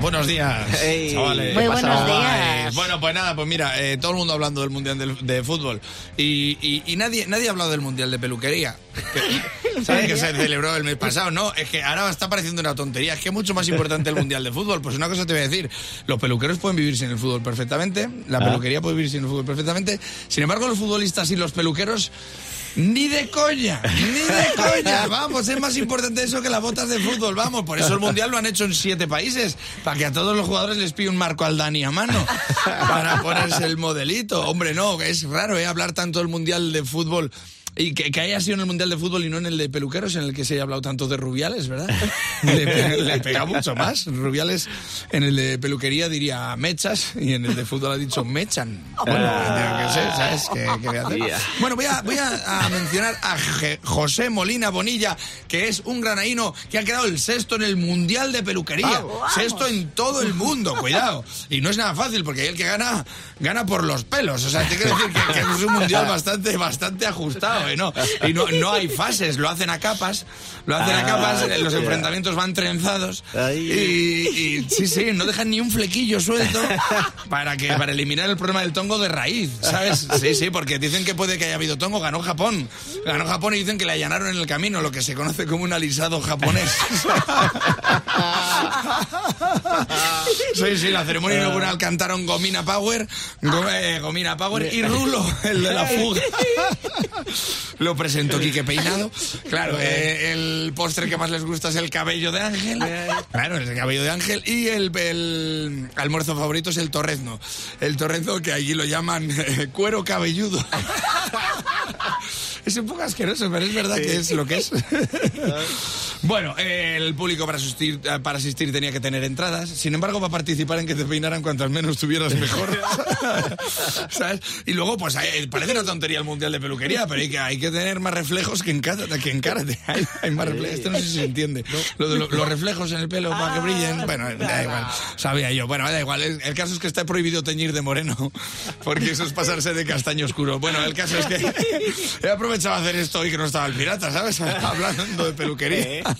buenos días. Hey. chavales. Muy ¿Qué buenos días. Bueno, pues nada, pues mira, eh, todo el mundo hablando del Mundial del- de, Fútbol y, y- y nadie, nadie ha hablado del Mundial de Peluquería. Que- ¿Sabes que se celebró el mes pasado? No, es que ahora está pareciendo una tontería. Es que es mucho más importante el Mundial de Fútbol. Pues una cosa te voy a decir. Los peluqueros pueden vivir sin el fútbol perfectamente. La Ah. peluquería puede vivir sin el fútbol perfectamente. Sin embargo, los futbolistas y los peluqueros... Ni de coña, ni de coña. Vamos, es más importante eso que las botas de fútbol. Vamos, por eso el mundial lo han hecho en siete países, para que a todos los jugadores les pille un marco al Dani a mano, para ponerse el modelito. Hombre, no, es raro ¿eh? hablar tanto del mundial de fútbol. Y que, que haya sido en el Mundial de Fútbol y no en el de peluqueros, en el que se haya hablado tanto de Rubiales, ¿verdad? Le, le pega mucho más. Rubiales en el de peluquería diría mechas y en el de fútbol ha dicho mechan. Bueno, yo qué sé, ¿sabes? ¿Qué, qué voy a hacer? Yeah. Bueno, voy a, voy a, a mencionar a Je- José Molina Bonilla, que es un granaíno que ha quedado el sexto en el Mundial de Peluquería. Sexto en todo el mundo, cuidado. Y no es nada fácil, porque el que gana, gana por los pelos. O sea, te quiero decir que, que es un Mundial bastante, bastante ajustado, ¿no? Y no, no hay fases, lo hacen a capas. Lo hacen a Ah, capas, los enfrentamientos van trenzados. Ay. Y, y sí, sí, no dejan ni un flequillo suelto para que para eliminar el problema del tongo de raíz, ¿sabes? Sí, sí, porque dicen que puede que haya habido tongo, ganó Japón. Ganó Japón y dicen que le allanaron en el camino, lo que se conoce como un alisado japonés. Sí, sí, la ceremonia inaugural cantaron Gomina Power, eh, Gomina Power y Rulo, el de la fuga. Lo presentó Quique Peinado. Claro, eh, el postre que más les gusta es el cabello de Ángel. Claro, es el cabello de Ángel. Y el, el almuerzo favorito es el torrezno. El torrezno que allí lo llaman eh, cuero cabelludo. Es un poco asqueroso, pero es verdad que es lo que es. bueno, eh, el público para asistir, para asistir tenía que tener entradas. Sin embargo, para participar en que te peinaran cuantas menos tuvieras mejor. ¿Sabes? Y luego, pues eh, parece una tontería el mundial de peluquería, pero hay que, hay que tener más reflejos que en karate. Que en karate. Hay, hay más reflejos. Esto no sé si se entiende. Lo de lo- los reflejos en el pelo para que brillen. Bueno, da igual. Sabía yo. Bueno, da igual. El, el caso es que está prohibido teñir de moreno, porque eso es pasarse de castaño oscuro. Bueno, el caso es que he aprovechado a hacer esto hoy que no estaba el pirata, ¿sabes? Hablando de peluquería.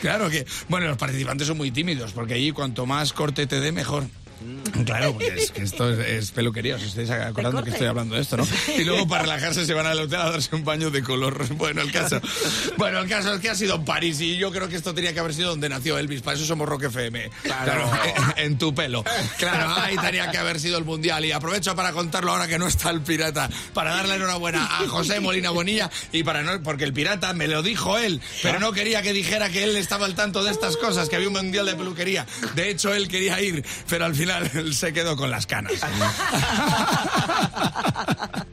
Claro que, bueno, los participantes son muy tímidos, porque allí cuanto más corte te dé, mejor. Claro, porque es que esto es, es peluquería, os estáis acordando que estoy hablando de esto, ¿no? Y luego para relajarse se van al hotel a darse un baño de color. Bueno, el caso. Bueno, el caso es que ha sido en París y yo creo que esto tenía que haber sido donde nació Elvis. Para eso somos Rock FM. Claro, en, en tu pelo. Claro, ahí tenía que haber sido el mundial. Y aprovecho para contarlo ahora que no está el pirata, para darle enhorabuena a José Molina Bonilla y para no, porque el pirata me lo dijo él, pero no quería que dijera que él estaba al tanto de estas cosas, que había un mundial de peluquería. De hecho, él quería ir, pero al final se quedó con las canas.